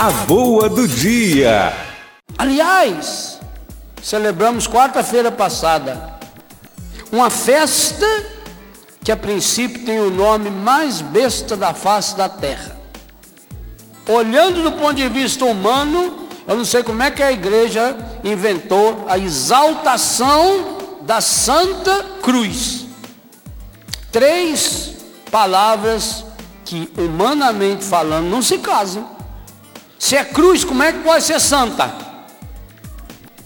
A boa do dia. Aliás, celebramos quarta-feira passada uma festa que a princípio tem o nome mais besta da face da terra. Olhando do ponto de vista humano, eu não sei como é que a igreja inventou a exaltação da Santa Cruz. Três palavras que, humanamente falando, não se casam. Se é cruz, como é que pode ser santa?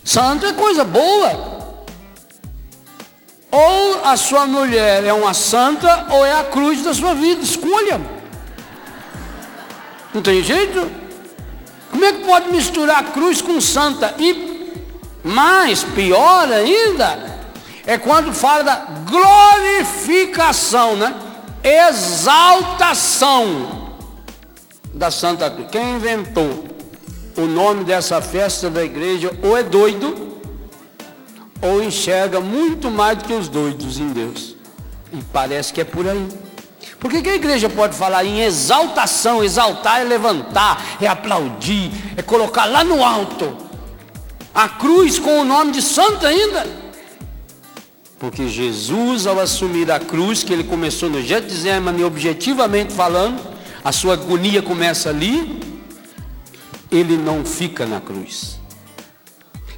Santa é coisa boa. Ou a sua mulher é uma santa, ou é a cruz da sua vida. Escolha. Não tem jeito? Como é que pode misturar cruz com santa? E mais, pior ainda, é quando fala da glorificação, né? Exaltação da Santa Cruz. Quem inventou o nome dessa festa da igreja ou é doido, ou enxerga muito mais do que os doidos em Deus. E parece que é por aí. Por que, que a igreja pode falar em exaltação? Exaltar é levantar, é aplaudir, é colocar lá no alto. A cruz com o nome de santo ainda. Porque Jesus, ao assumir a cruz, que ele começou no Getsemane, objetivamente falando, a sua agonia começa ali, ele não fica na cruz.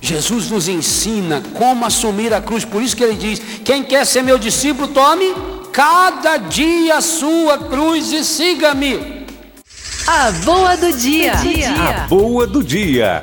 Jesus nos ensina como assumir a cruz, por isso que ele diz: quem quer ser meu discípulo, tome cada dia a sua cruz e siga-me. A boa do dia. A boa do dia.